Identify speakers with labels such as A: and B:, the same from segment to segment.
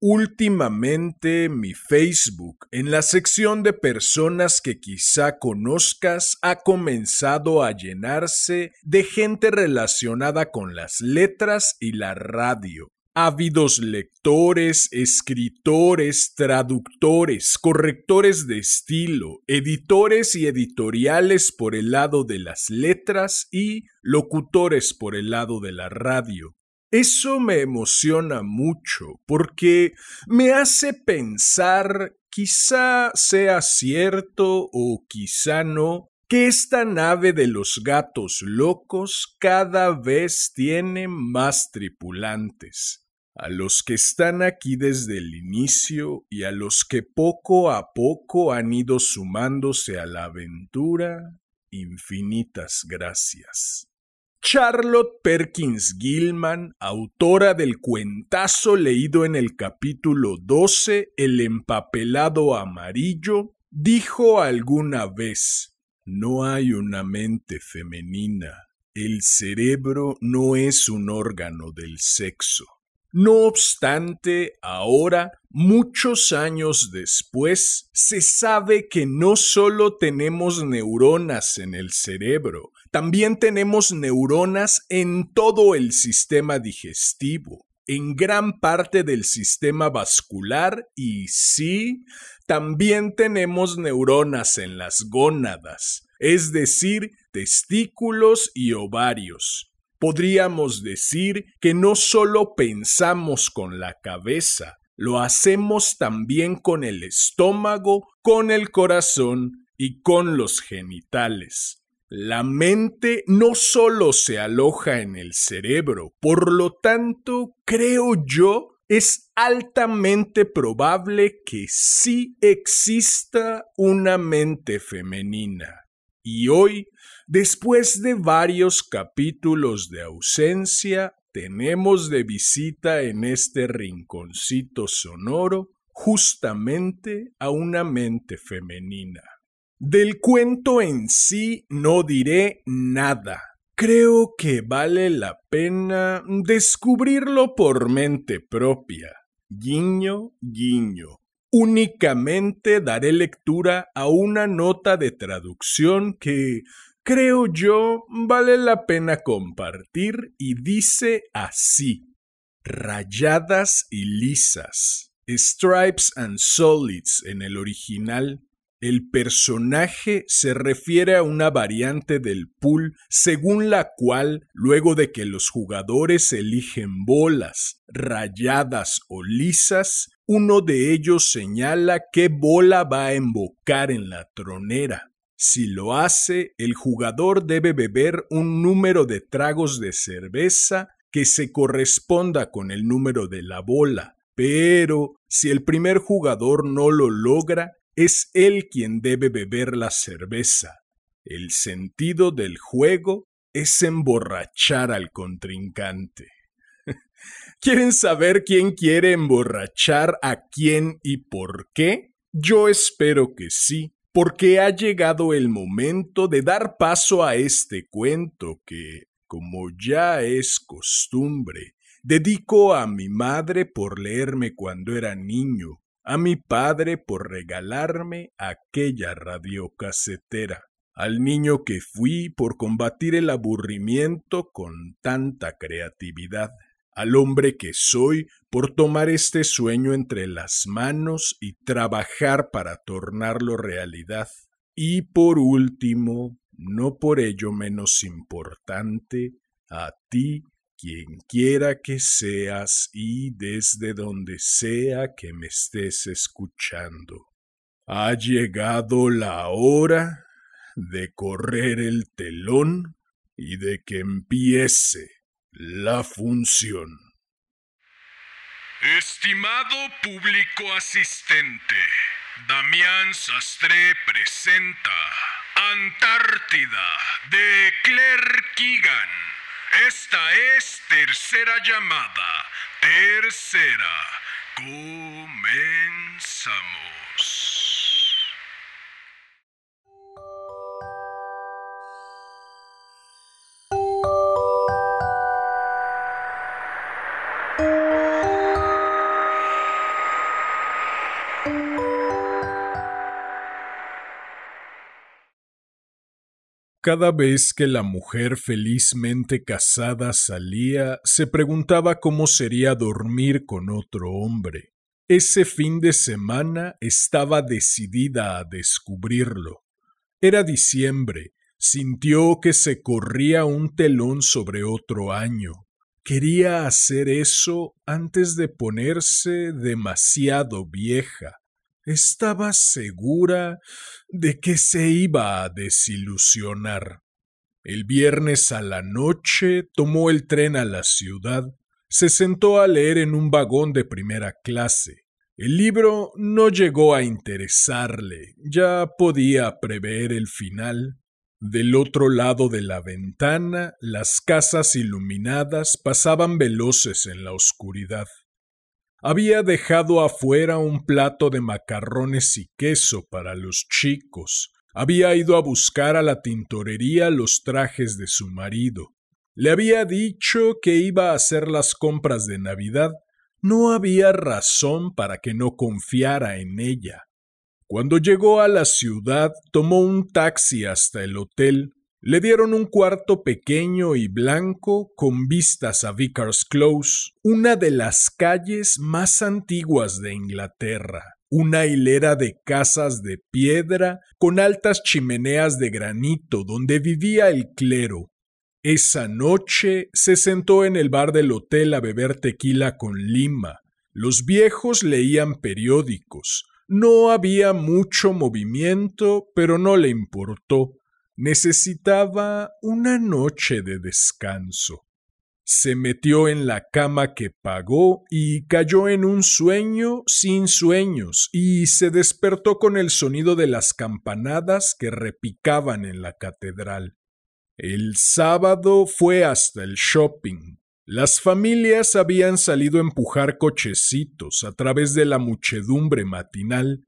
A: Últimamente mi Facebook, en la sección de personas que quizá conozcas, ha comenzado a llenarse de gente relacionada con las letras y la radio. Ávidos lectores, escritores, traductores, correctores de estilo, editores y editoriales por el lado de las letras y locutores por el lado de la radio. Eso me emociona mucho porque me hace pensar, quizá sea cierto o quizá no, que esta nave de los gatos locos cada vez tiene más tripulantes, a los que están aquí desde el inicio y a los que poco a poco han ido sumándose a la aventura, infinitas gracias. Charlotte Perkins Gilman, autora del cuentazo leído en el capítulo 12, El empapelado amarillo, dijo alguna vez, no hay una mente femenina, el cerebro no es un órgano del sexo. No obstante, ahora, muchos años después, se sabe que no solo tenemos neuronas en el cerebro, también tenemos neuronas en todo el sistema digestivo, en gran parte del sistema vascular y sí, también tenemos neuronas en las gónadas, es decir, testículos y ovarios podríamos decir que no solo pensamos con la cabeza, lo hacemos también con el estómago, con el corazón y con los genitales. La mente no solo se aloja en el cerebro, por lo tanto, creo yo, es altamente probable que sí exista una mente femenina. Y hoy Después de varios capítulos de ausencia, tenemos de visita en este rinconcito sonoro justamente a una mente femenina. Del cuento en sí no diré nada. Creo que vale la pena descubrirlo por mente propia. Guiño, guiño. Únicamente daré lectura a una nota de traducción que creo yo, vale la pena compartir y dice así. Rayadas y lisas. Stripes and solids en el original. El personaje se refiere a una variante del pool según la cual, luego de que los jugadores eligen bolas, rayadas o lisas, uno de ellos señala qué bola va a embocar en la tronera. Si lo hace, el jugador debe beber un número de tragos de cerveza que se corresponda con el número de la bola, pero si el primer jugador no lo logra, es él quien debe beber la cerveza. El sentido del juego es emborrachar al contrincante. ¿Quieren saber quién quiere emborrachar a quién y por qué? Yo espero que sí, porque ha llegado el momento de dar paso a este cuento que, como ya es costumbre, dedico a mi madre por leerme cuando era niño, a mi padre por regalarme aquella radiocasetera, al niño que fui por combatir el aburrimiento con tanta creatividad, al hombre que soy por tomar este sueño entre las manos y trabajar para tornarlo realidad. Y por último, no por ello menos importante, a ti, quien quiera que seas y desde donde sea que me estés escuchando. Ha llegado la hora de correr el telón y de que empiece la función.
B: Estimado público asistente, Damián Sastre presenta Antártida, de Claire Keegan. Esta es tercera llamada. Tercera. Comenzamos.
A: Cada vez que la mujer felizmente casada salía, se preguntaba cómo sería dormir con otro hombre. Ese fin de semana estaba decidida a descubrirlo. Era diciembre, sintió que se corría un telón sobre otro año. Quería hacer eso antes de ponerse demasiado vieja. Estaba segura de que se iba a desilusionar. El viernes a la noche tomó el tren a la ciudad, se sentó a leer en un vagón de primera clase. El libro no llegó a interesarle, ya podía prever el final. Del otro lado de la ventana, las casas iluminadas pasaban veloces en la oscuridad. Había dejado afuera un plato de macarrones y queso para los chicos. Había ido a buscar a la tintorería los trajes de su marido. Le había dicho que iba a hacer las compras de Navidad. No había razón para que no confiara en ella. Cuando llegó a la ciudad, tomó un taxi hasta el hotel, le dieron un cuarto pequeño y blanco con vistas a Vicar's Close, una de las calles más antiguas de Inglaterra, una hilera de casas de piedra con altas chimeneas de granito donde vivía el clero. Esa noche se sentó en el bar del hotel a beber tequila con lima. Los viejos leían periódicos. No había mucho movimiento, pero no le importó Necesitaba una noche de descanso. Se metió en la cama que pagó y cayó en un sueño sin sueños y se despertó con el sonido de las campanadas que repicaban en la catedral. El sábado fue hasta el shopping. Las familias habían salido a empujar cochecitos a través de la muchedumbre matinal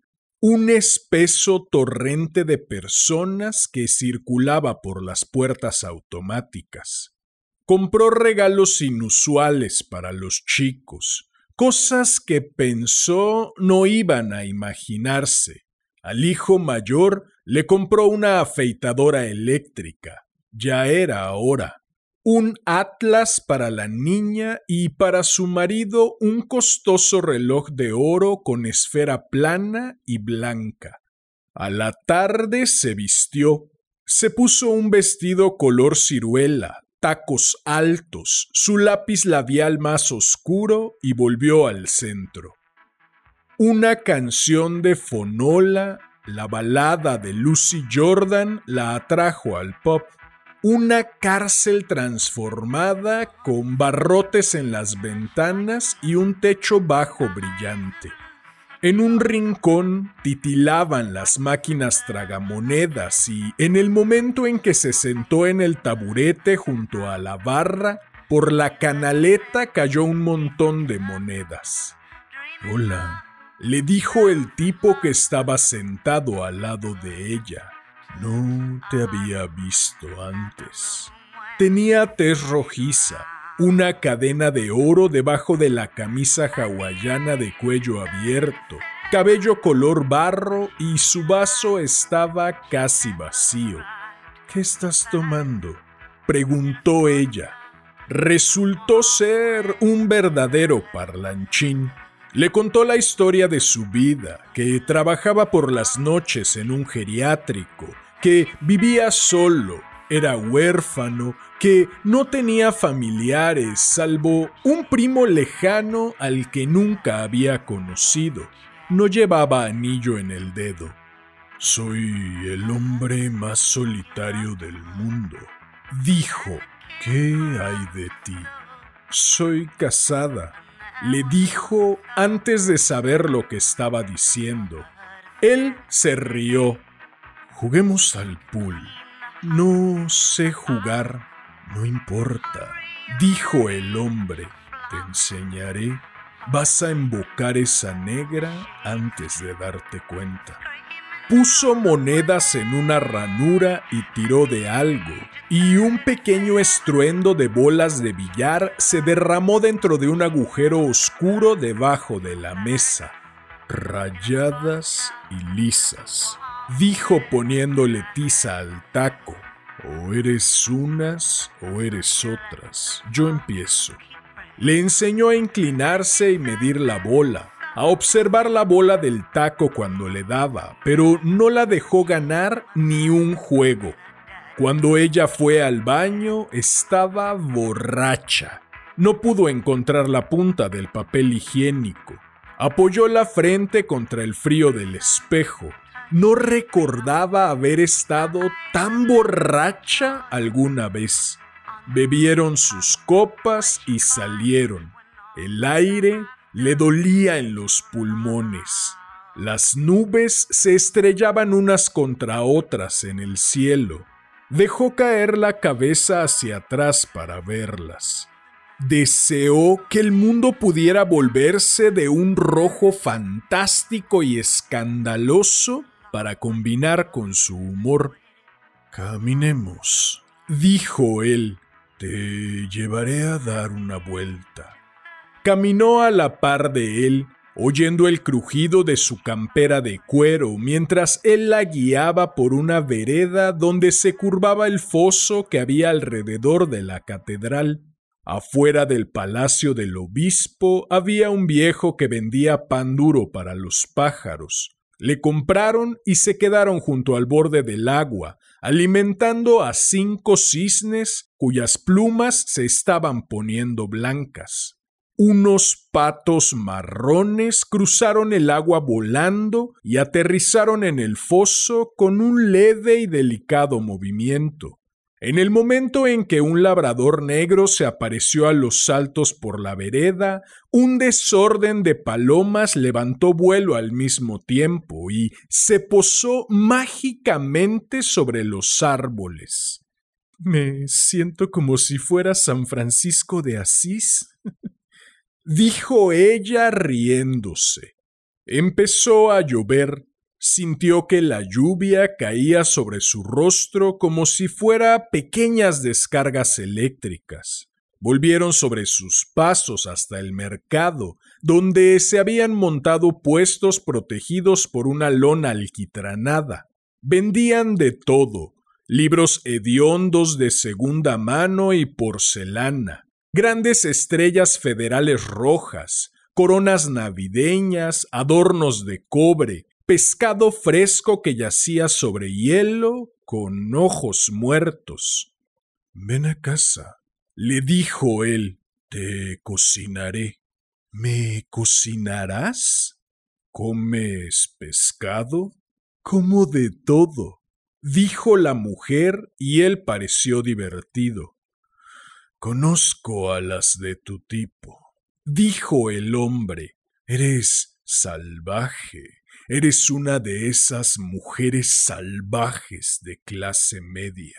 A: un espeso torrente de personas que circulaba por las puertas automáticas. Compró regalos inusuales para los chicos, cosas que pensó no iban a imaginarse. Al hijo mayor le compró una afeitadora eléctrica. Ya era hora un atlas para la niña y para su marido un costoso reloj de oro con esfera plana y blanca. A la tarde se vistió, se puso un vestido color ciruela, tacos altos, su lápiz labial más oscuro y volvió al centro. Una canción de Fonola, la balada de Lucy Jordan, la atrajo al pop una cárcel transformada con barrotes en las ventanas y un techo bajo brillante. En un rincón titilaban las máquinas tragamonedas y en el momento en que se sentó en el taburete junto a la barra, por la canaleta cayó un montón de monedas. Hola, le dijo el tipo que estaba sentado al lado de ella. No te había visto antes. Tenía tez rojiza, una cadena de oro debajo de la camisa hawaiana de cuello abierto, cabello color barro y su vaso estaba casi vacío. ¿Qué estás tomando? preguntó ella. Resultó ser un verdadero parlanchín. Le contó la historia de su vida, que trabajaba por las noches en un geriátrico que vivía solo, era huérfano, que no tenía familiares salvo un primo lejano al que nunca había conocido. No llevaba anillo en el dedo. Soy el hombre más solitario del mundo, dijo. ¿Qué hay de ti? Soy casada, le dijo antes de saber lo que estaba diciendo. Él se rió Juguemos al pool. No sé jugar, no importa, dijo el hombre. Te enseñaré. Vas a embocar esa negra antes de darte cuenta. Puso monedas en una ranura y tiró de algo, y un pequeño estruendo de bolas de billar se derramó dentro de un agujero oscuro debajo de la mesa, rayadas y lisas, dijo poniéndole tiza al taco. O eres unas o eres otras. Yo empiezo. Le enseñó a inclinarse y medir la bola, a observar la bola del taco cuando le daba, pero no la dejó ganar ni un juego. Cuando ella fue al baño, estaba borracha. No pudo encontrar la punta del papel higiénico. Apoyó la frente contra el frío del espejo. No recordaba haber estado tan borracha alguna vez. Bebieron sus copas y salieron. El aire le dolía en los pulmones. Las nubes se estrellaban unas contra otras en el cielo. Dejó caer la cabeza hacia atrás para verlas. Deseó que el mundo pudiera volverse de un rojo fantástico y escandaloso para combinar con su humor. Caminemos, dijo él, te llevaré a dar una vuelta. Caminó a la par de él, oyendo el crujido de su campera de cuero, mientras él la guiaba por una vereda donde se curvaba el foso que había alrededor de la catedral. Afuera del palacio del obispo había un viejo que vendía pan duro para los pájaros. Le compraron y se quedaron junto al borde del agua, alimentando a cinco cisnes cuyas plumas se estaban poniendo blancas. Unos patos marrones cruzaron el agua volando y aterrizaron en el foso con un leve y delicado movimiento. En el momento en que un labrador negro se apareció a los saltos por la vereda, un desorden de palomas levantó vuelo al mismo tiempo y se posó mágicamente sobre los árboles. Me siento como si fuera San Francisco de Asís, dijo ella riéndose. Empezó a llover Sintió que la lluvia caía sobre su rostro como si fuera pequeñas descargas eléctricas. Volvieron sobre sus pasos hasta el mercado, donde se habían montado puestos protegidos por una lona alquitranada. Vendían de todo, libros hediondos de segunda mano y porcelana, grandes estrellas federales rojas, coronas navideñas, adornos de cobre, pescado fresco que yacía sobre hielo con ojos muertos. Ven a casa, le dijo él, te cocinaré. ¿Me cocinarás? ¿Comes pescado? Como de todo, dijo la mujer y él pareció divertido. Conozco a las de tu tipo, dijo el hombre. Eres salvaje, Eres una de esas mujeres salvajes de clase media.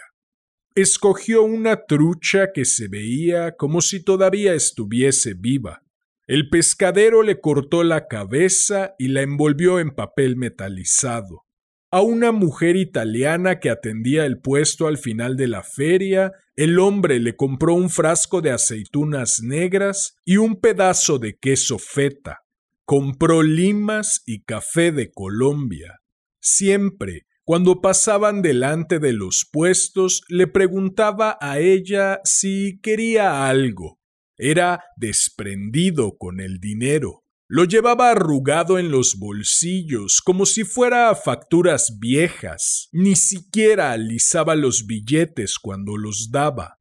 A: Escogió una trucha que se veía como si todavía estuviese viva. El pescadero le cortó la cabeza y la envolvió en papel metalizado. A una mujer italiana que atendía el puesto al final de la feria, el hombre le compró un frasco de aceitunas negras y un pedazo de queso feta. Compró limas y café de Colombia. Siempre, cuando pasaban delante de los puestos, le preguntaba a ella si quería algo. Era desprendido con el dinero. Lo llevaba arrugado en los bolsillos, como si fuera a facturas viejas. Ni siquiera alisaba los billetes cuando los daba.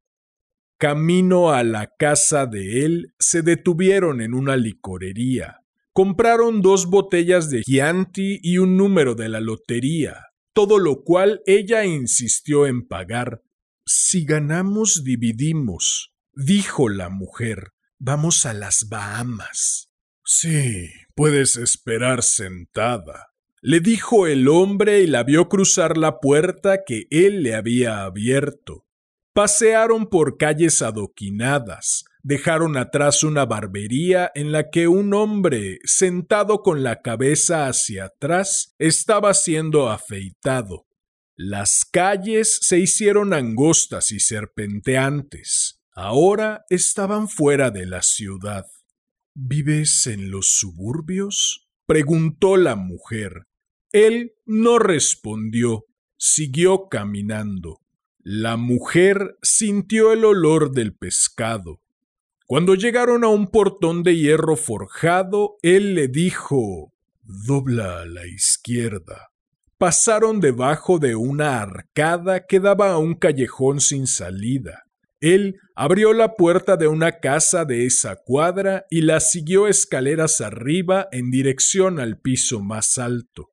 A: Camino a la casa de él, se detuvieron en una licorería. Compraron dos botellas de Chianti y un número de la lotería, todo lo cual ella insistió en pagar. Si ganamos, dividimos, dijo la mujer. Vamos a las Bahamas. Sí, puedes esperar sentada, le dijo el hombre y la vio cruzar la puerta que él le había abierto. Pasearon por calles adoquinadas, dejaron atrás una barbería en la que un hombre, sentado con la cabeza hacia atrás, estaba siendo afeitado. Las calles se hicieron angostas y serpenteantes. Ahora estaban fuera de la ciudad. ¿Vives en los suburbios? preguntó la mujer. Él no respondió, siguió caminando. La mujer sintió el olor del pescado. Cuando llegaron a un portón de hierro forjado, él le dijo Dobla a la izquierda. Pasaron debajo de una arcada que daba a un callejón sin salida. Él abrió la puerta de una casa de esa cuadra y la siguió escaleras arriba en dirección al piso más alto.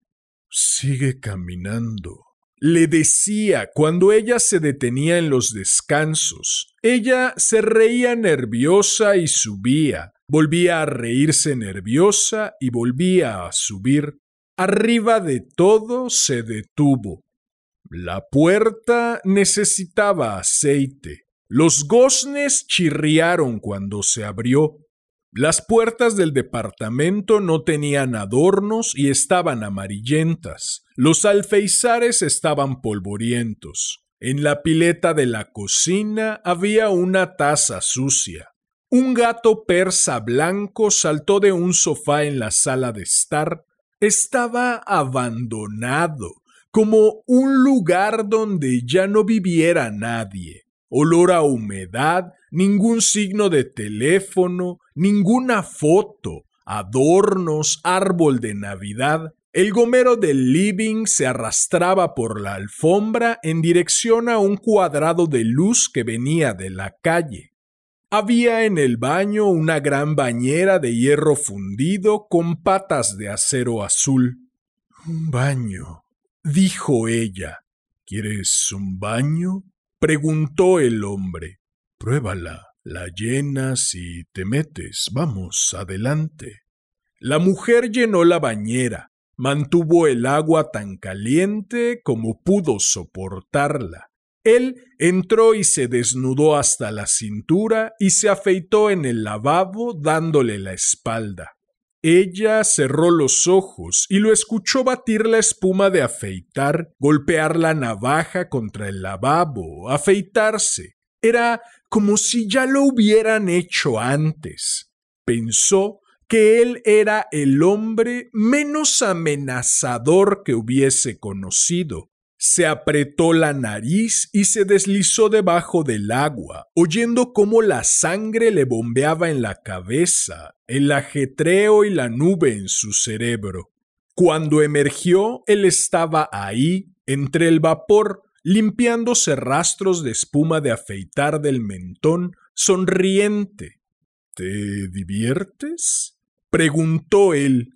A: Sigue caminando, le decía cuando ella se detenía en los descansos. Ella se reía nerviosa y subía, volvía a reírse nerviosa y volvía a subir. Arriba de todo se detuvo. La puerta necesitaba aceite. Los goznes chirriaron cuando se abrió. Las puertas del departamento no tenían adornos y estaban amarillentas. Los alfeizares estaban polvorientos. En la pileta de la cocina había una taza sucia. Un gato persa blanco saltó de un sofá en la sala de estar. Estaba abandonado, como un lugar donde ya no viviera nadie olor a humedad, ningún signo de teléfono, ninguna foto, adornos, árbol de Navidad. El gomero del living se arrastraba por la alfombra en dirección a un cuadrado de luz que venía de la calle. Había en el baño una gran bañera de hierro fundido con patas de acero azul. Un baño, dijo ella. ¿Quieres un baño? preguntó el hombre. Pruébala, la llenas y te metes. Vamos, adelante. La mujer llenó la bañera, mantuvo el agua tan caliente como pudo soportarla. Él entró y se desnudó hasta la cintura y se afeitó en el lavabo dándole la espalda. Ella cerró los ojos y lo escuchó batir la espuma de afeitar, golpear la navaja contra el lavabo, afeitarse. Era como si ya lo hubieran hecho antes. Pensó que él era el hombre menos amenazador que hubiese conocido se apretó la nariz y se deslizó debajo del agua, oyendo cómo la sangre le bombeaba en la cabeza, el ajetreo y la nube en su cerebro. Cuando emergió, él estaba ahí, entre el vapor, limpiándose rastros de espuma de afeitar del mentón, sonriente. ¿Te diviertes? preguntó él,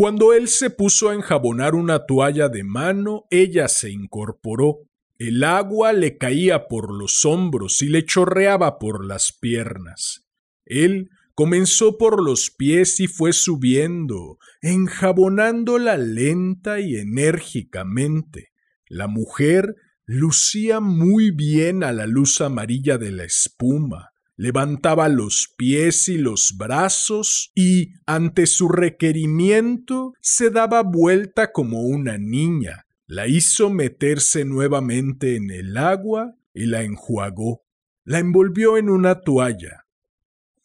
A: cuando él se puso a enjabonar una toalla de mano, ella se incorporó. El agua le caía por los hombros y le chorreaba por las piernas. Él comenzó por los pies y fue subiendo, enjabonándola lenta y enérgicamente. La mujer lucía muy bien a la luz amarilla de la espuma levantaba los pies y los brazos y, ante su requerimiento, se daba vuelta como una niña, la hizo meterse nuevamente en el agua y la enjuagó. La envolvió en una toalla.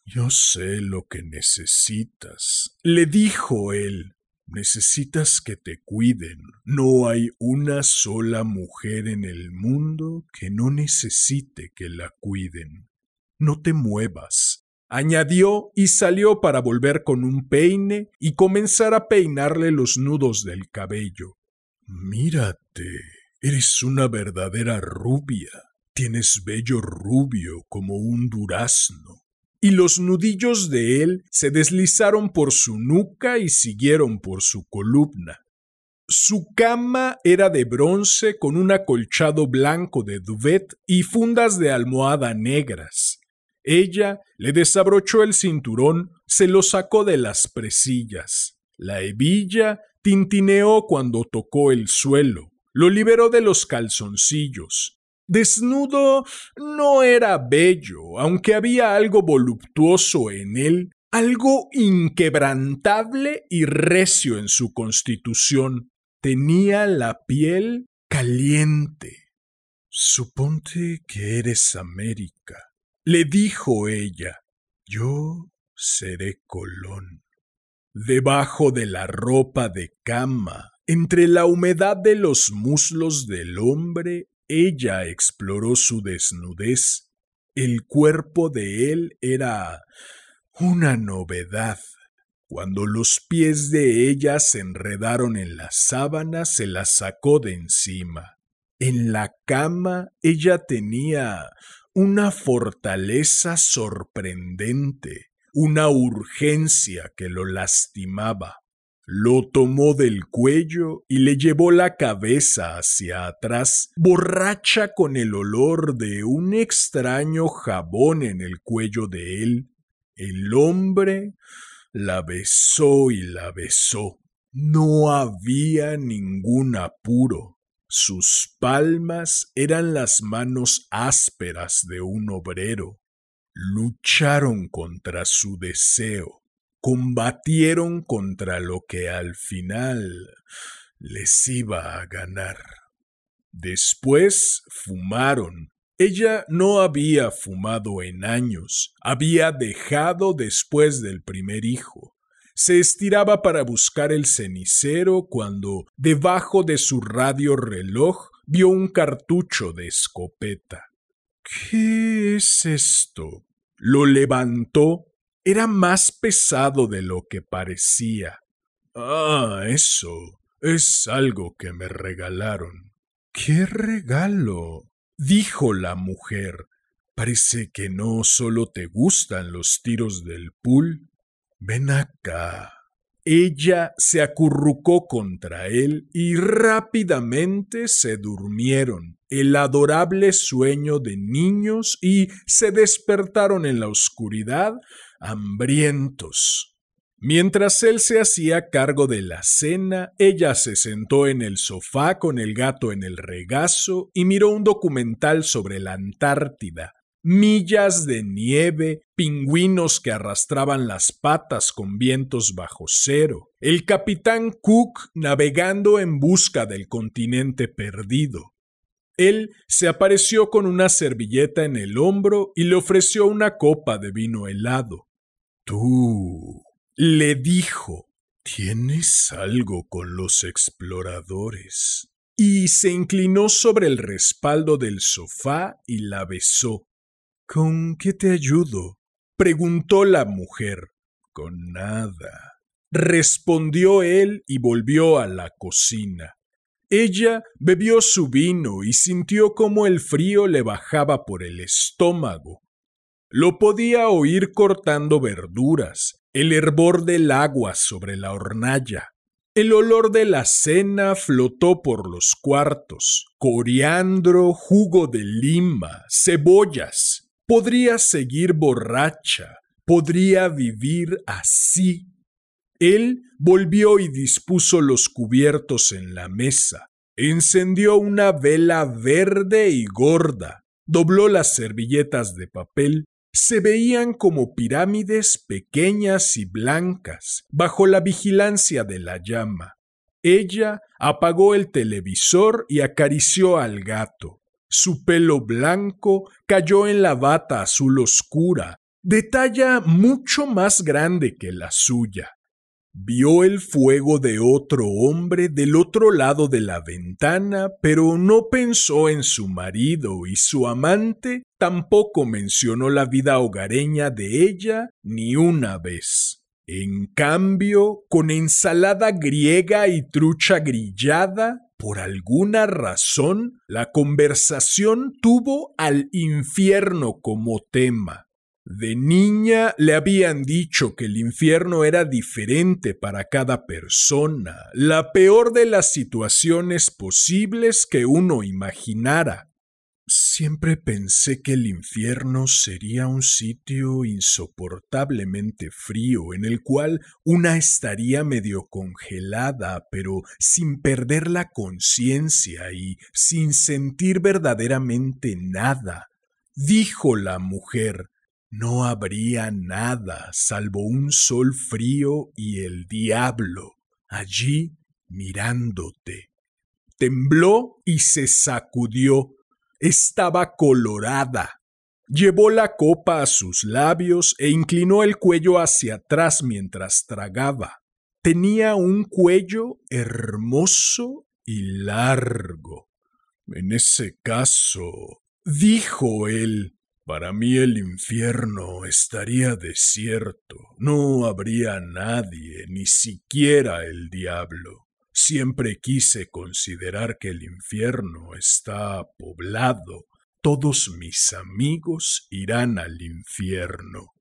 A: Yo sé lo que necesitas, le dijo él. Necesitas que te cuiden. No hay una sola mujer en el mundo que no necesite que la cuiden. No te muevas. añadió y salió para volver con un peine y comenzar a peinarle los nudos del cabello. Mírate, eres una verdadera rubia. Tienes vello rubio como un durazno. Y los nudillos de él se deslizaron por su nuca y siguieron por su columna. Su cama era de bronce con un acolchado blanco de duvet y fundas de almohada negras. Ella le desabrochó el cinturón, se lo sacó de las presillas. La hebilla tintineó cuando tocó el suelo, lo liberó de los calzoncillos. Desnudo no era bello, aunque había algo voluptuoso en él, algo inquebrantable y recio en su constitución. Tenía la piel caliente. Suponte que eres América, le dijo ella. Yo seré Colón. Debajo de la ropa de cama, entre la humedad de los muslos del hombre, ella exploró su desnudez. El cuerpo de él era una novedad. Cuando los pies de ella se enredaron en la sábana, se la sacó de encima. En la cama ella tenía una fortaleza sorprendente, una urgencia que lo lastimaba. Lo tomó del cuello y le llevó la cabeza hacia atrás, borracha con el olor de un extraño jabón en el cuello de él. El hombre la besó y la besó. No había ningún apuro. Sus palmas eran las manos ásperas de un obrero. Lucharon contra su deseo combatieron contra lo que al final les iba a ganar. Después fumaron. Ella no había fumado en años, había dejado después del primer hijo. Se estiraba para buscar el cenicero cuando, debajo de su radio reloj, vio un cartucho de escopeta. ¿Qué es esto? Lo levantó era más pesado de lo que parecía. Ah, eso es algo que me regalaron. ¿Qué regalo? dijo la mujer. Parece que no solo te gustan los tiros del pool. Ven acá. Ella se acurrucó contra él y rápidamente se durmieron, el adorable sueño de niños, y se despertaron en la oscuridad hambrientos. Mientras él se hacía cargo de la cena, ella se sentó en el sofá con el gato en el regazo y miró un documental sobre la Antártida. Millas de nieve, pingüinos que arrastraban las patas con vientos bajo cero, el capitán Cook navegando en busca del continente perdido. Él se apareció con una servilleta en el hombro y le ofreció una copa de vino helado. Tú, le dijo, tienes algo con los exploradores. Y se inclinó sobre el respaldo del sofá y la besó. ¿Con qué te ayudo? preguntó la mujer. Con nada. Respondió él y volvió a la cocina. Ella bebió su vino y sintió cómo el frío le bajaba por el estómago. Lo podía oír cortando verduras, el hervor del agua sobre la hornalla. El olor de la cena flotó por los cuartos. Coriandro, jugo de lima, cebollas. Podría seguir borracha, podría vivir así. Él volvió y dispuso los cubiertos en la mesa. Encendió una vela verde y gorda, dobló las servilletas de papel se veían como pirámides pequeñas y blancas bajo la vigilancia de la llama. Ella apagó el televisor y acarició al gato. Su pelo blanco cayó en la bata azul oscura, de talla mucho más grande que la suya. Vio el fuego de otro hombre del otro lado de la ventana, pero no pensó en su marido y su amante tampoco mencionó la vida hogareña de ella ni una vez. En cambio, con ensalada griega y trucha grillada, por alguna razón, la conversación tuvo al infierno como tema. De niña le habían dicho que el infierno era diferente para cada persona, la peor de las situaciones posibles que uno imaginara. Siempre pensé que el infierno sería un sitio insoportablemente frío en el cual una estaría medio congelada, pero sin perder la conciencia y sin sentir verdaderamente nada. Dijo la mujer, no habría nada salvo un sol frío y el diablo allí mirándote. Tembló y se sacudió estaba colorada. Llevó la copa a sus labios e inclinó el cuello hacia atrás mientras tragaba. Tenía un cuello hermoso y largo. En ese caso, dijo él, para mí el infierno estaría desierto, no habría nadie, ni siquiera el diablo. Siempre quise considerar que el infierno está poblado. Todos mis amigos irán al infierno.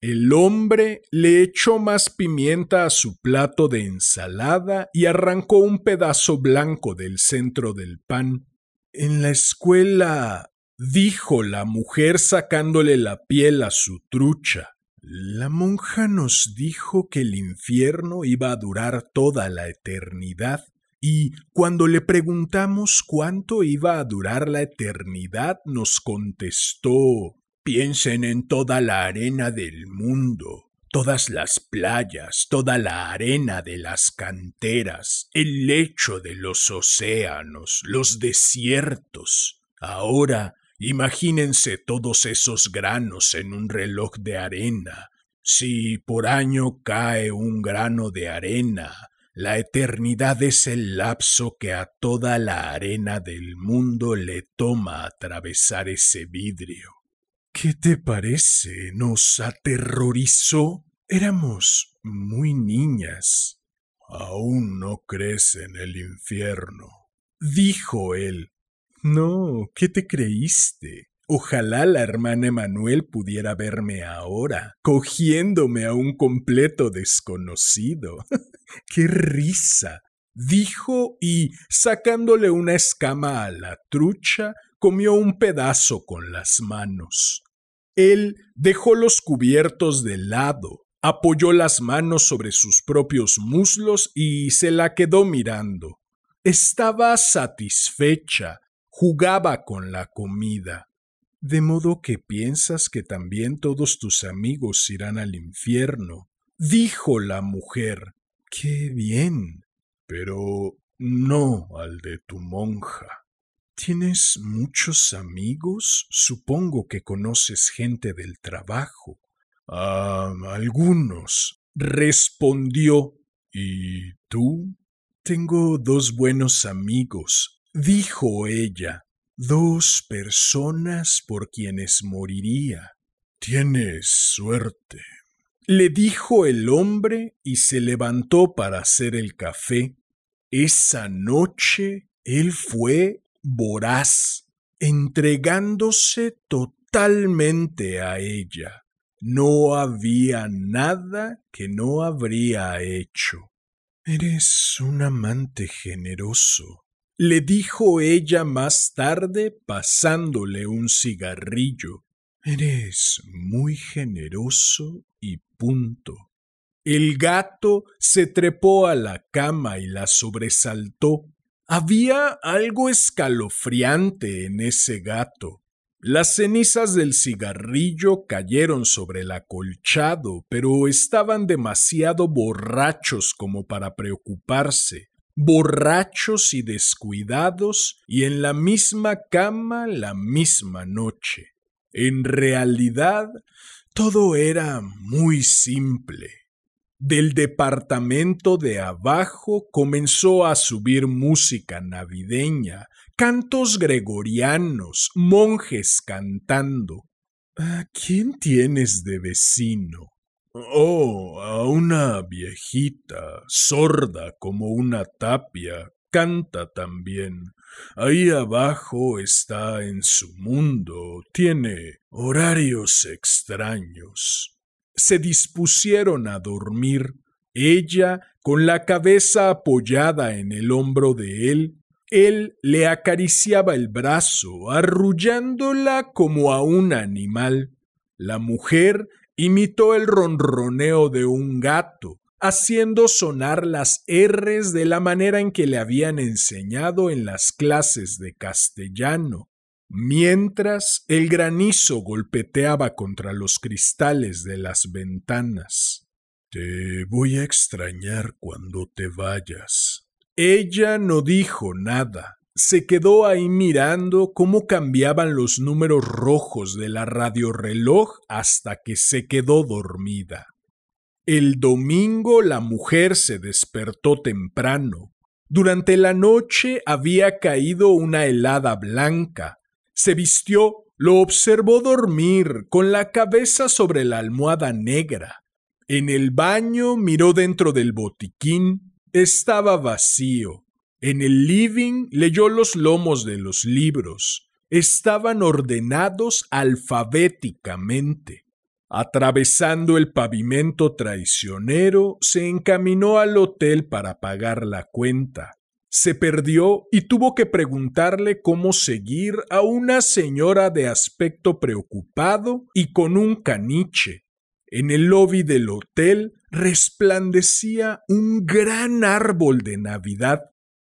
A: El hombre le echó más pimienta a su plato de ensalada y arrancó un pedazo blanco del centro del pan. En la escuela, dijo la mujer sacándole la piel a su trucha. La monja nos dijo que el infierno iba a durar toda la eternidad, y cuando le preguntamos cuánto iba a durar la eternidad, nos contestó Piensen en toda la arena del mundo, todas las playas, toda la arena de las canteras, el lecho de los océanos, los desiertos. Ahora Imagínense todos esos granos en un reloj de arena. Si por año cae un grano de arena, la eternidad es el lapso que a toda la arena del mundo le toma atravesar ese vidrio. ¿Qué te parece? ¿Nos aterrorizó? Éramos muy niñas. Aún no crees en el infierno, dijo él no, ¿qué te creíste? Ojalá la hermana Emanuel pudiera verme ahora, cogiéndome a un completo desconocido. ¡Qué risa! dijo y, sacándole una escama a la trucha, comió un pedazo con las manos. Él dejó los cubiertos de lado, apoyó las manos sobre sus propios muslos y se la quedó mirando. Estaba satisfecha, jugaba con la comida. De modo que piensas que también todos tus amigos irán al infierno, dijo la mujer. Qué bien. Pero no al de tu monja. ¿Tienes muchos amigos? Supongo que conoces gente del trabajo. Ah, algunos, respondió. ¿Y tú? Tengo dos buenos amigos, dijo ella, dos personas por quienes moriría. Tienes suerte. Le dijo el hombre y se levantó para hacer el café. Esa noche él fue voraz, entregándose totalmente a ella. No había nada que no habría hecho. Eres un amante generoso, le dijo ella más tarde pasándole un cigarrillo. Eres muy generoso y punto. El gato se trepó a la cama y la sobresaltó. Había algo escalofriante en ese gato. Las cenizas del cigarrillo cayeron sobre el acolchado, pero estaban demasiado borrachos como para preocuparse borrachos y descuidados y en la misma cama la misma noche. En realidad, todo era muy simple. Del departamento de abajo comenzó a subir música navideña, cantos gregorianos, monjes cantando. ¿A quién tienes de vecino? Oh, a una viejita, sorda como una tapia, canta también. Ahí abajo está en su mundo, tiene horarios extraños. Se dispusieron a dormir, ella con la cabeza apoyada en el hombro de él, Él le acariciaba el brazo, arrullándola como a un animal. La mujer imitó el ronroneo de un gato, haciendo sonar las R's de la manera en que le habían enseñado en las clases de castellano, mientras el granizo golpeteaba contra los cristales de las ventanas. Te voy a extrañar cuando te vayas. Ella no dijo nada. Se quedó ahí mirando cómo cambiaban los números rojos de la radiorreloj hasta que se quedó dormida. El domingo la mujer se despertó temprano. Durante la noche había caído una helada blanca. Se vistió, lo observó dormir con la cabeza sobre la almohada negra. En el baño miró dentro del botiquín. Estaba vacío. En el living leyó los lomos de los libros. Estaban ordenados alfabéticamente. Atravesando el pavimento traicionero, se encaminó al hotel para pagar la cuenta. Se perdió y tuvo que preguntarle cómo seguir a una señora de aspecto preocupado y con un caniche. En el lobby del hotel resplandecía un gran árbol de Navidad.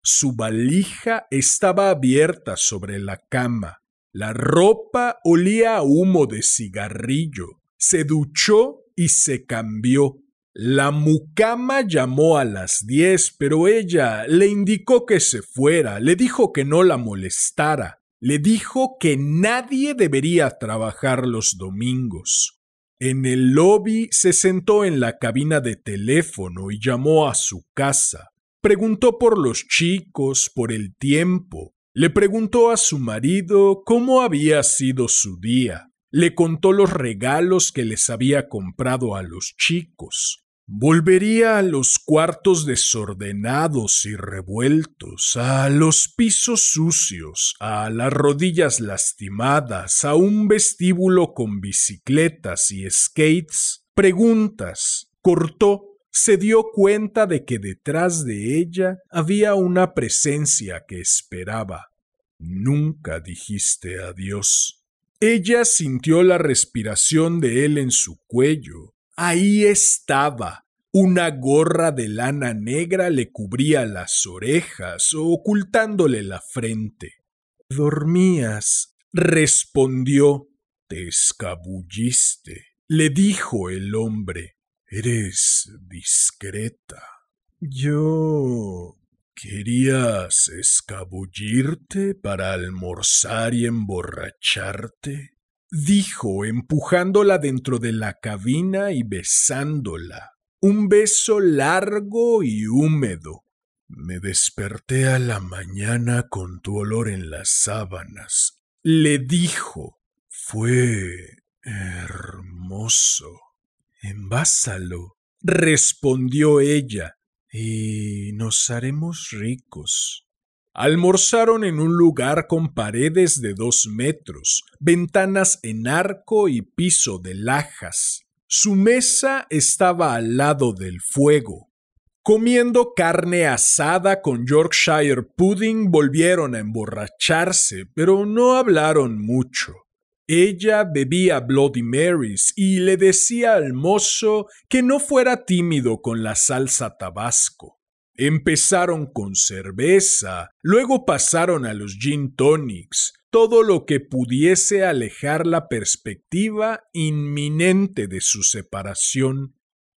A: Su valija estaba abierta sobre la cama. La ropa olía a humo de cigarrillo. Se duchó y se cambió. La mucama llamó a las diez, pero ella le indicó que se fuera, le dijo que no la molestara, le dijo que nadie debería trabajar los domingos. En el lobby se sentó en la cabina de teléfono y llamó a su casa. Preguntó por los chicos, por el tiempo. Le preguntó a su marido cómo había sido su día. Le contó los regalos que les había comprado a los chicos. Volvería a los cuartos desordenados y revueltos, a los pisos sucios, a las rodillas lastimadas, a un vestíbulo con bicicletas y skates. Preguntas. Cortó. Se dio cuenta de que detrás de ella había una presencia que esperaba. Nunca dijiste adiós. Ella sintió la respiración de él en su cuello, Ahí estaba. Una gorra de lana negra le cubría las orejas, ocultándole la frente. Dormías, respondió. Te escabulliste, le dijo el hombre. Eres discreta. Yo. ¿Querías escabullirte para almorzar y emborracharte? dijo empujándola dentro de la cabina y besándola. Un beso largo y húmedo. Me desperté a la mañana con tu olor en las sábanas. Le dijo. Fue hermoso. Envásalo, respondió ella, y nos haremos ricos. Almorzaron en un lugar con paredes de dos metros, ventanas en arco y piso de lajas. Su mesa estaba al lado del fuego. Comiendo carne asada con Yorkshire pudding volvieron a emborracharse, pero no hablaron mucho. Ella bebía Bloody Marys y le decía al mozo que no fuera tímido con la salsa tabasco. Empezaron con cerveza, luego pasaron a los gin tonics, todo lo que pudiese alejar la perspectiva inminente de su separación.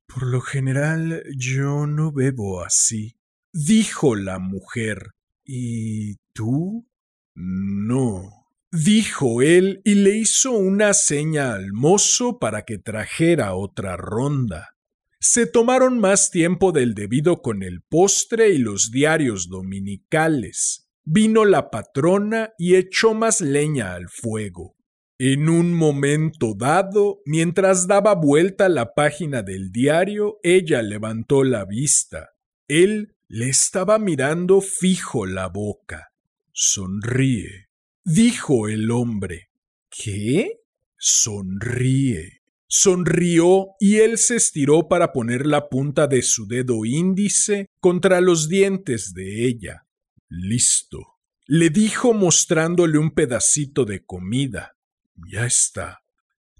A: Por lo general yo no bebo así, dijo la mujer. ¿Y tú? No, dijo él y le hizo una seña al mozo para que trajera otra ronda. Se tomaron más tiempo del debido con el postre y los diarios dominicales. Vino la patrona y echó más leña al fuego. En un momento dado, mientras daba vuelta la página del diario, ella levantó la vista. Él le estaba mirando fijo la boca. Sonríe, dijo el hombre. ¿Qué? Sonríe. Sonrió y él se estiró para poner la punta de su dedo índice contra los dientes de ella. Listo, le dijo mostrándole un pedacito de comida. Ya está.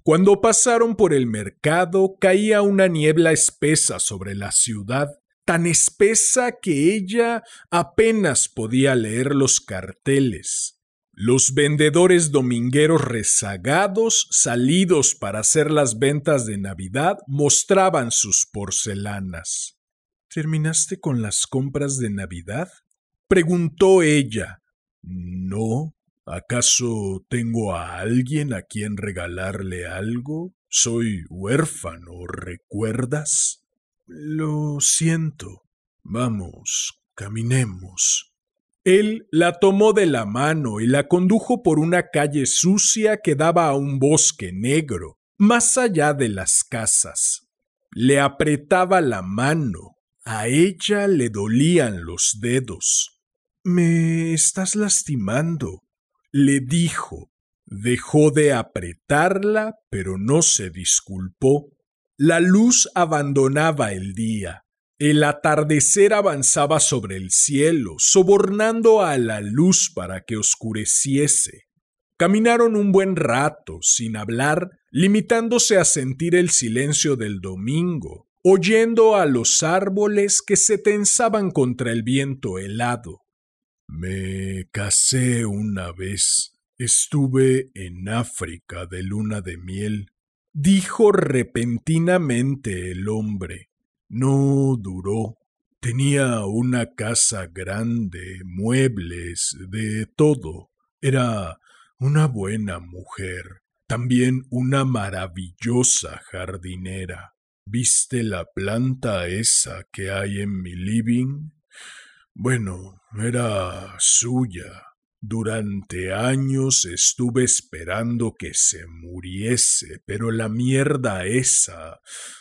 A: Cuando pasaron por el mercado caía una niebla espesa sobre la ciudad, tan espesa que ella apenas podía leer los carteles. Los vendedores domingueros rezagados, salidos para hacer las ventas de Navidad, mostraban sus porcelanas. ¿Terminaste con las compras de Navidad? preguntó ella. No. ¿Acaso tengo a alguien a quien regalarle algo? Soy huérfano, ¿recuerdas? Lo siento. Vamos, caminemos. Él la tomó de la mano y la condujo por una calle sucia que daba a un bosque negro, más allá de las casas. Le apretaba la mano, a ella le dolían los dedos. Me estás lastimando, le dijo. Dejó de apretarla, pero no se disculpó. La luz abandonaba el día. El atardecer avanzaba sobre el cielo, sobornando a la luz para que oscureciese. Caminaron un buen rato, sin hablar, limitándose a sentir el silencio del domingo, oyendo a los árboles que se tensaban contra el viento helado. Me casé una vez. Estuve en África de luna de miel, dijo repentinamente el hombre. No duró. Tenía una casa grande, muebles, de todo. Era una buena mujer, también una maravillosa jardinera. ¿Viste la planta esa que hay en mi living? Bueno, era suya. Durante años estuve esperando que se muriese, pero la mierda esa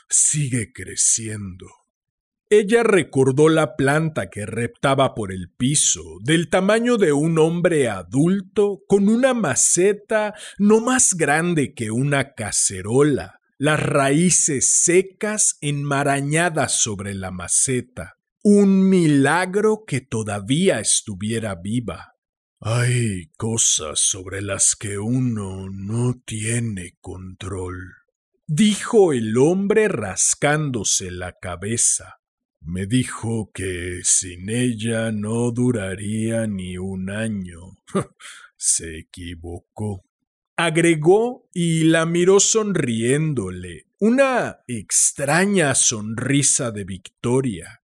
A: sigue creciendo. Ella recordó la planta que reptaba por el piso, del tamaño de un hombre adulto, con una maceta no más grande que una cacerola, las raíces secas enmarañadas sobre la maceta. Un milagro que todavía estuviera viva. Hay cosas sobre las que uno no tiene control, dijo el hombre rascándose la cabeza. Me dijo que sin ella no duraría ni un año. Se equivocó agregó y la miró sonriéndole, una extraña sonrisa de victoria.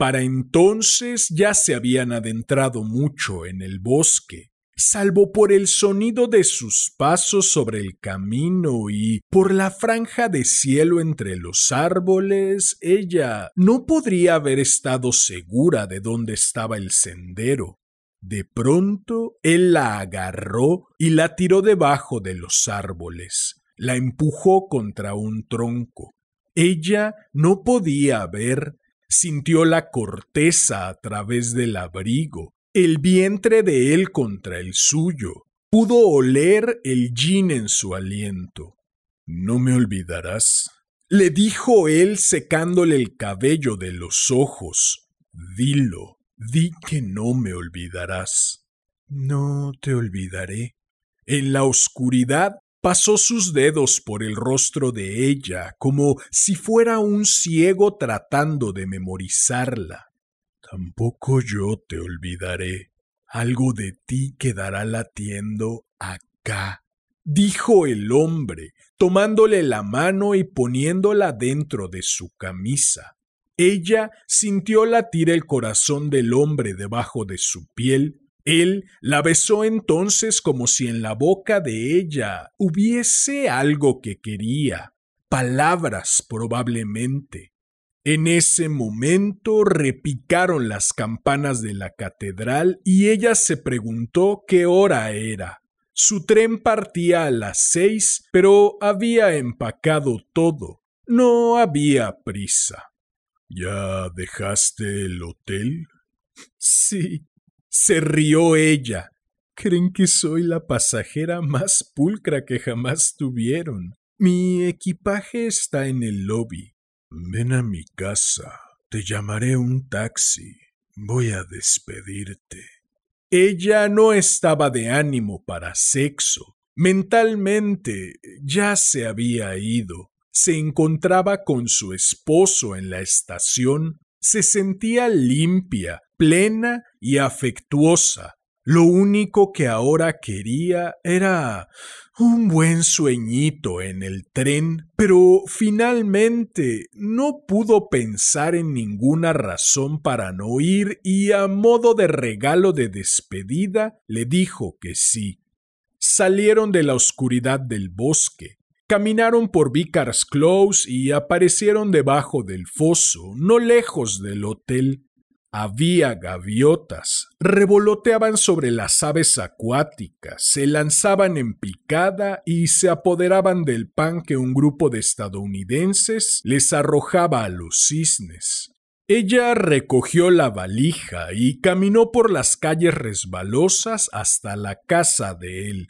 A: Para entonces ya se habían adentrado mucho en el bosque, salvo por el sonido de sus pasos sobre el camino y por la franja de cielo entre los árboles, ella no podría haber estado segura de dónde estaba el sendero. De pronto él la agarró y la tiró debajo de los árboles, la empujó contra un tronco. Ella no podía ver, sintió la corteza a través del abrigo, el vientre de él contra el suyo, pudo oler el gin en su aliento. No me olvidarás, le dijo él secándole el cabello de los ojos. Dilo. Di que no me olvidarás. No te olvidaré. En la oscuridad pasó sus dedos por el rostro de ella, como si fuera un ciego tratando de memorizarla. Tampoco yo te olvidaré. Algo de ti quedará latiendo acá, dijo el hombre, tomándole la mano y poniéndola dentro de su camisa. Ella sintió latir el corazón del hombre debajo de su piel. Él la besó entonces como si en la boca de ella hubiese algo que quería, palabras probablemente. En ese momento repicaron las campanas de la catedral y ella se preguntó qué hora era. Su tren partía a las seis, pero había empacado todo. No había prisa. ¿Ya dejaste el hotel? Sí, se rió ella. Creen que soy la pasajera más pulcra que jamás tuvieron. Mi equipaje está en el lobby. Ven a mi casa. Te llamaré un taxi. Voy a despedirte. Ella no estaba de ánimo para sexo. Mentalmente ya se había ido. Se encontraba con su esposo en la estación. Se sentía limpia, plena y afectuosa. Lo único que ahora quería era un buen sueñito en el tren, pero finalmente no pudo pensar en ninguna razón para no ir y a modo de regalo de despedida le dijo que sí. Salieron de la oscuridad del bosque, caminaron por Vicar's Close y aparecieron debajo del foso, no lejos del hotel. Había gaviotas, revoloteaban sobre las aves acuáticas, se lanzaban en picada y se apoderaban del pan que un grupo de estadounidenses les arrojaba a los cisnes. Ella recogió la valija y caminó por las calles resbalosas hasta la casa de él.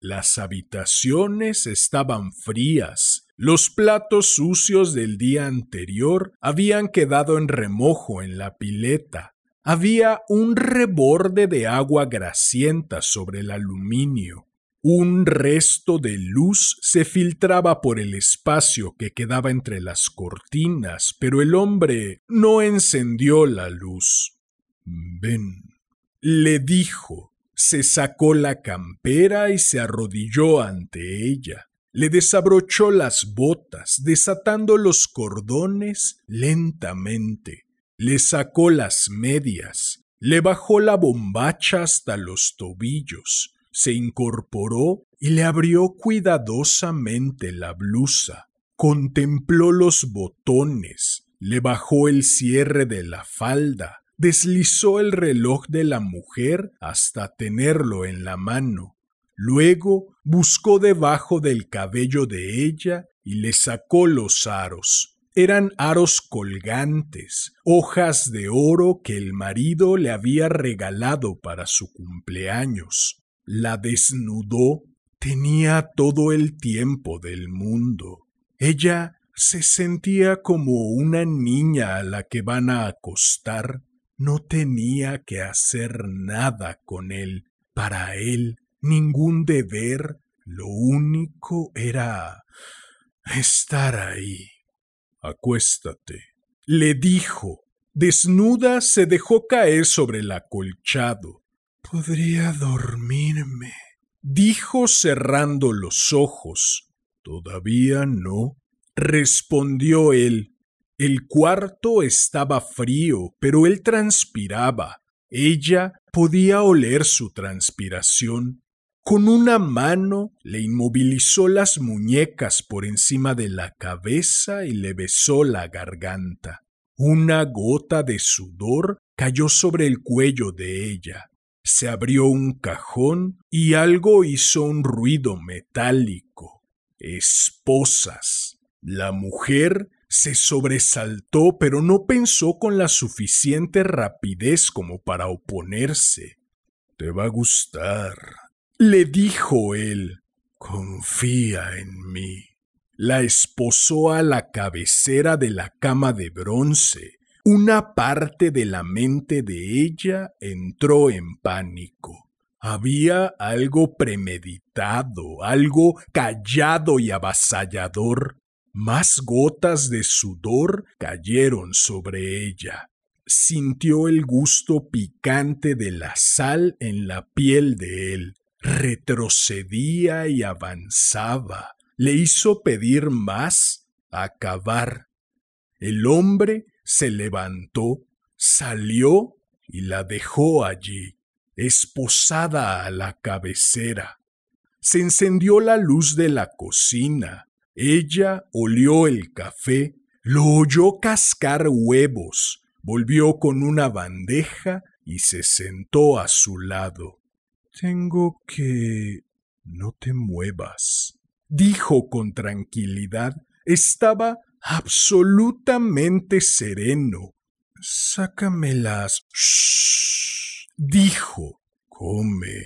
A: Las habitaciones estaban frías. Los platos sucios del día anterior habían quedado en remojo en la pileta. Había un reborde de agua grasienta sobre el aluminio. Un resto de luz se filtraba por el espacio que quedaba entre las cortinas, pero el hombre no encendió la luz. Ven, le dijo, se sacó la campera y se arrodilló ante ella. Le desabrochó las botas, desatando los cordones lentamente. Le sacó las medias, le bajó la bombacha hasta los tobillos, se incorporó y le abrió cuidadosamente la blusa. Contempló los botones, le bajó el cierre de la falda, deslizó el reloj de la mujer hasta tenerlo en la mano. Luego buscó debajo del cabello de ella y le sacó los aros. Eran aros colgantes, hojas de oro que el marido le había regalado para su cumpleaños. La desnudó. Tenía todo el tiempo del mundo. Ella se sentía como una niña a la que van a acostar no tenía que hacer nada con él. Para él, ningún deber, lo único era estar ahí. Acuéstate, le dijo. Desnuda se dejó caer sobre el acolchado. Podría dormirme, dijo cerrando los ojos. Todavía no, respondió él. El cuarto estaba frío, pero él transpiraba. Ella podía oler su transpiración. Con una mano le inmovilizó las muñecas por encima de la cabeza y le besó la garganta. Una gota de sudor cayó sobre el cuello de ella. Se abrió un cajón y algo hizo un ruido metálico. Esposas. La mujer se sobresaltó, pero no pensó con la suficiente rapidez como para oponerse. Te va a gustar, le dijo él. Confía en mí. La esposó a la cabecera de la cama de bronce. Una parte de la mente de ella entró en pánico. Había algo premeditado, algo callado y avasallador más gotas de sudor cayeron sobre ella. Sintió el gusto picante de la sal en la piel de él. Retrocedía y avanzaba. Le hizo pedir más, acabar. El hombre se levantó, salió y la dejó allí, esposada a la cabecera. Se encendió la luz de la cocina. Ella olió el café, lo oyó cascar huevos, volvió con una bandeja y se sentó a su lado. Tengo que... No te muevas, dijo con tranquilidad. Estaba absolutamente sereno. Sácamelas. Shh, dijo. Come,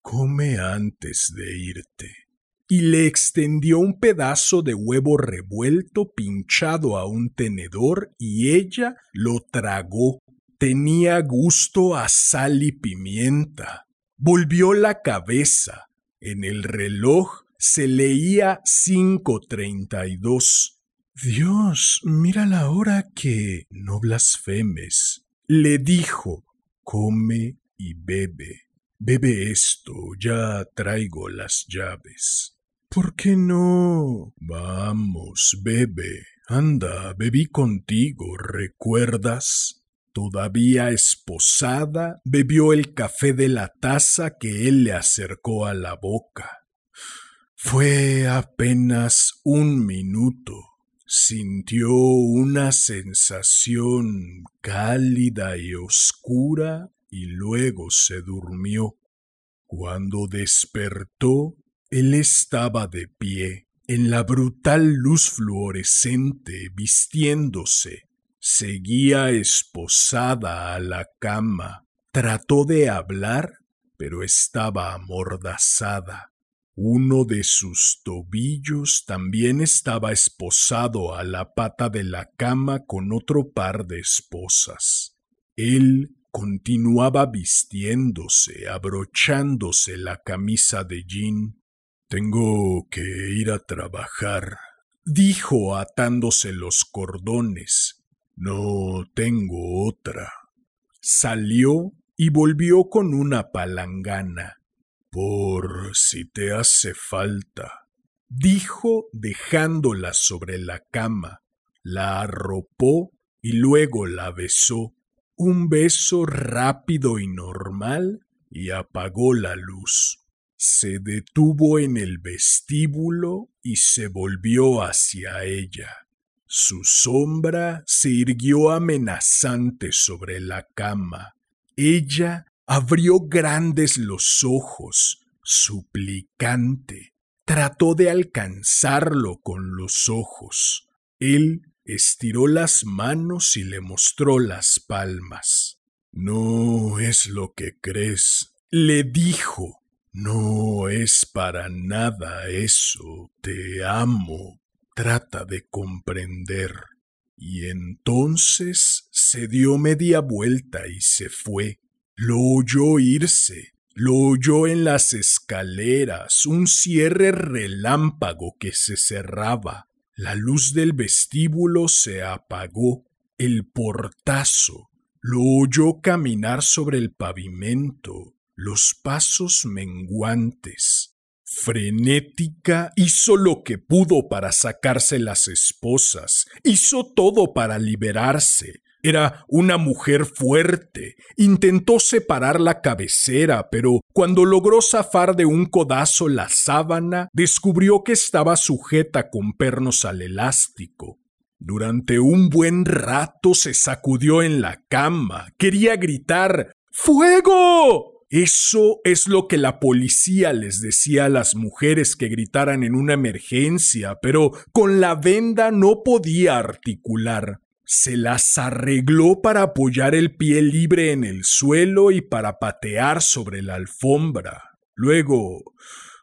A: come antes de irte y le extendió un pedazo de huevo revuelto pinchado a un tenedor y ella lo tragó. tenía gusto a sal y pimienta. Volvió la cabeza. En el reloj se leía 5.32. Dios, mira la hora que no blasfemes. Le dijo, come y bebe. Bebe esto, ya traigo las llaves. ¿Por qué no? Vamos, bebe. Anda, bebí contigo, ¿recuerdas? Todavía esposada, bebió el café de la taza que él le acercó a la boca. Fue apenas un minuto. Sintió una sensación cálida y oscura y luego se durmió. Cuando despertó, él estaba de pie, en la brutal luz fluorescente, vistiéndose, Seguía esposada a la cama. Trató de hablar, pero estaba amordazada. Uno de sus tobillos también estaba esposado a la pata de la cama con otro par de esposas. Él continuaba vistiéndose, abrochándose la camisa de jean. Tengo que ir a trabajar, dijo atándose los cordones. No tengo otra. Salió y volvió con una palangana. Por si te hace falta, dijo dejándola sobre la cama. La arropó y luego la besó. Un beso rápido y normal y apagó la luz. Se detuvo en el vestíbulo y se volvió hacia ella. Su sombra se irguió amenazante sobre la cama. Ella abrió grandes los ojos, suplicante. Trató de alcanzarlo con los ojos. Él estiró las manos y le mostró las palmas. No es lo que crees, le dijo. No es para nada eso. Te amo. Trata de comprender. Y entonces se dio media vuelta y se fue. Lo oyó irse, lo oyó en las escaleras, un cierre relámpago que se cerraba. La luz del vestíbulo se apagó, el portazo, lo oyó caminar sobre el pavimento, los pasos menguantes, frenética, hizo lo que pudo para sacarse las esposas, hizo todo para liberarse. Era una mujer fuerte. Intentó separar la cabecera, pero cuando logró zafar de un codazo la sábana, descubrió que estaba sujeta con pernos al elástico. Durante un buen rato se sacudió en la cama. Quería gritar ¡Fuego! Eso es lo que la policía les decía a las mujeres que gritaran en una emergencia, pero con la venda no podía articular. Se las arregló para apoyar el pie libre en el suelo y para patear sobre la alfombra. Luego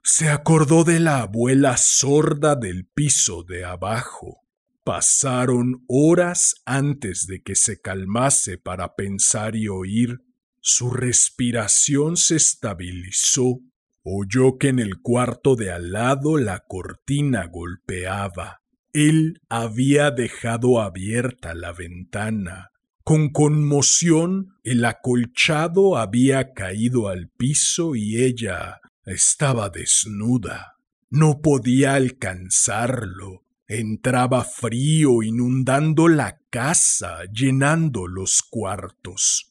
A: se acordó de la abuela sorda del piso de abajo. Pasaron horas antes de que se calmase para pensar y oír. Su respiración se estabilizó. Oyó que en el cuarto de al lado la cortina golpeaba. Él había dejado abierta la ventana. Con conmoción, el acolchado había caído al piso y ella estaba desnuda. No podía alcanzarlo. Entraba frío inundando la casa, llenando los cuartos.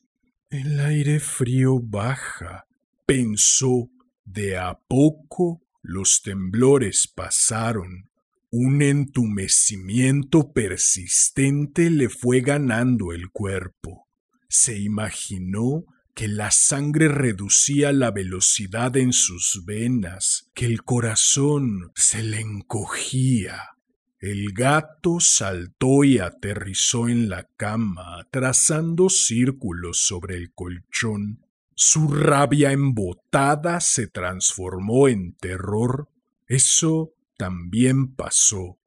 A: El aire frío baja, pensó. De a poco los temblores pasaron. Un entumecimiento persistente le fue ganando el cuerpo. Se imaginó que la sangre reducía la velocidad en sus venas, que el corazón se le encogía. El gato saltó y aterrizó en la cama, trazando círculos sobre el colchón. Su rabia embotada se transformó en terror. Eso también pasó.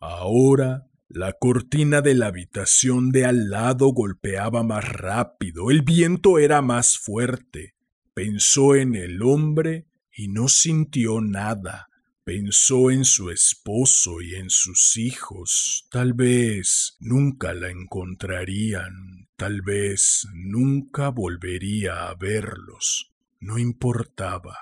A: Ahora La cortina de la habitación de al lado golpeaba más rápido, el viento era más fuerte. Pensó en el hombre y no sintió nada. Pensó en su esposo y en sus hijos. Tal vez nunca la encontrarían, tal vez nunca volvería a verlos. No importaba.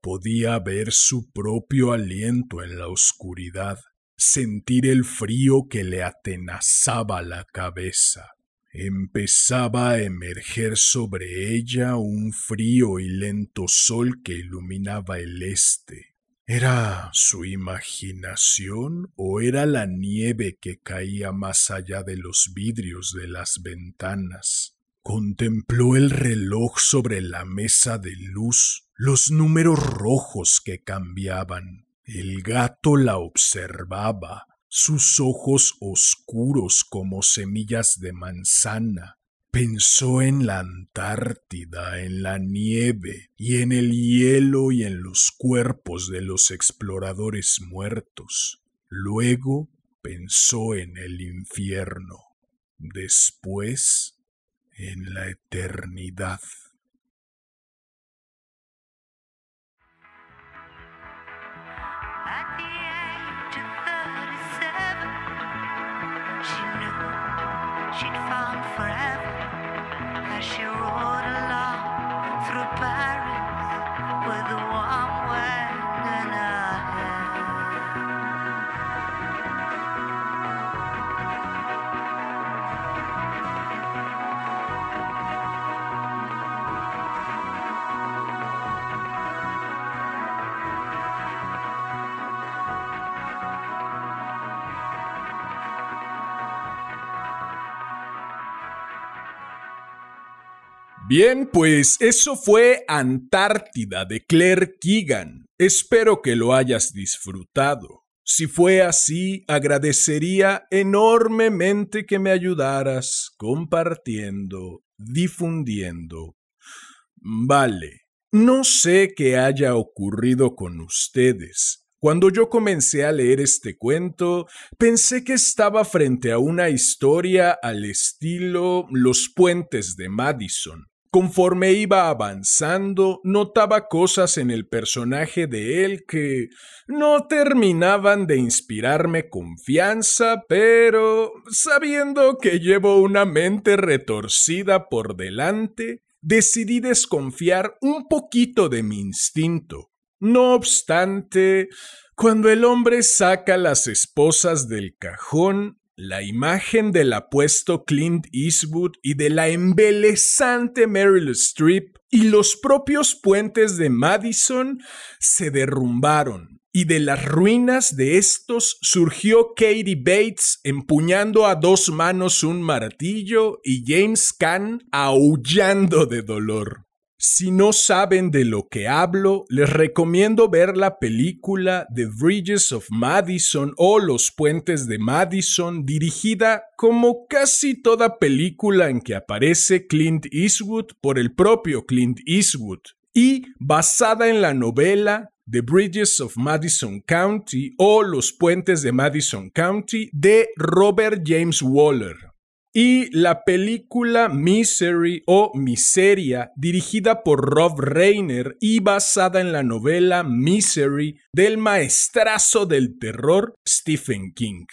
A: Podía ver su propio aliento en la oscuridad sentir el frío que le atenazaba la cabeza. Empezaba a emerger sobre ella un frío y lento sol que iluminaba el este. ¿Era su imaginación o era la nieve que caía más allá de los vidrios de las ventanas? Contempló el reloj sobre la mesa de luz, los números rojos que cambiaban, el gato la observaba, sus ojos oscuros como semillas de manzana. Pensó en la Antártida, en la nieve, y en el hielo y en los cuerpos de los exploradores muertos. Luego pensó en el infierno. Después en la eternidad. Bien, pues eso fue Antártida de Claire Keegan. Espero que lo hayas disfrutado. Si fue así, agradecería enormemente que me ayudaras compartiendo, difundiendo. Vale, no sé qué haya ocurrido con ustedes. Cuando yo comencé a leer este cuento, pensé que estaba frente a una historia al estilo Los puentes de Madison, Conforme iba avanzando, notaba cosas en el personaje de él que no terminaban de inspirarme confianza, pero sabiendo que llevo una mente retorcida por delante, decidí desconfiar un poquito de mi instinto. No obstante, cuando el hombre saca las esposas del cajón, la imagen del apuesto Clint Eastwood y de la embelesante Meryl Streep y los propios puentes de Madison se derrumbaron, y de las ruinas de estos surgió Katie Bates empuñando a dos manos un martillo y James Caan aullando de dolor. Si no saben de lo que hablo, les recomiendo ver la película The Bridges of Madison o Los Puentes de Madison, dirigida como casi toda película en que aparece Clint Eastwood por el propio Clint Eastwood, y basada en la novela The Bridges of Madison County o Los Puentes de Madison County de Robert James Waller y la película Misery o Miseria, dirigida por Rob Reiner y basada en la novela Misery del maestrazo del terror Stephen King.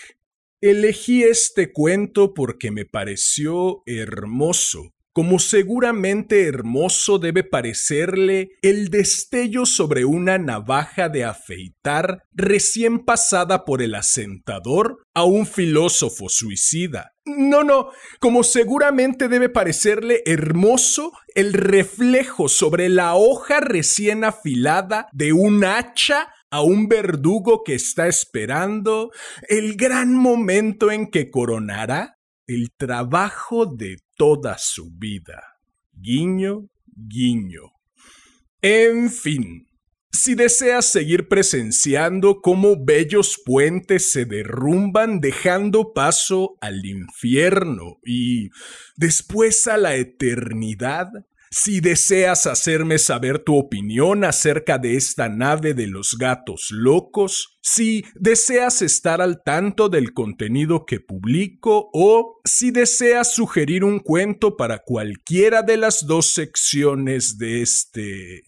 A: Elegí este cuento porque me pareció hermoso, como seguramente hermoso debe parecerle el destello sobre una navaja de afeitar recién pasada por el asentador a un filósofo suicida. No, no, como seguramente debe parecerle hermoso el reflejo sobre la hoja recién afilada de un hacha a un verdugo que está esperando el gran momento en que coronará el trabajo de toda su vida. Guiño, guiño. En fin, si deseas seguir presenciando cómo bellos puentes se derrumban dejando paso al infierno y después a la eternidad, Si deseas hacerme saber tu opinión acerca de esta nave de los gatos locos, si deseas estar al tanto del contenido que publico o si deseas sugerir un cuento para cualquiera de las dos secciones de este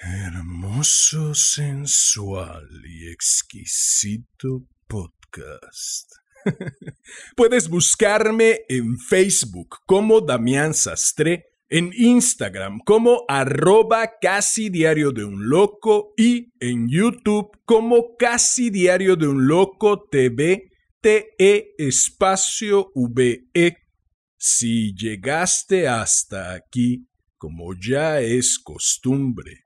A: hermoso, sensual y exquisito podcast. Puedes buscarme en Facebook como Damián Sastre en Instagram como arroba casi diario de un loco y en YouTube como casi diario de un loco TV TE espacio VE. Si llegaste hasta aquí, como ya es costumbre,